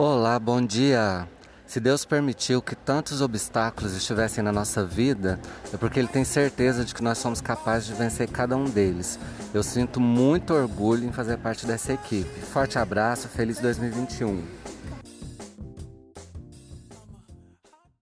Olá, bom dia. Se Deus permitiu que tantos obstáculos estivessem na nossa vida, é porque Ele tem certeza de que nós somos capazes de vencer cada um deles. Eu sinto muito orgulho em fazer parte dessa equipe. Forte abraço, feliz 2021.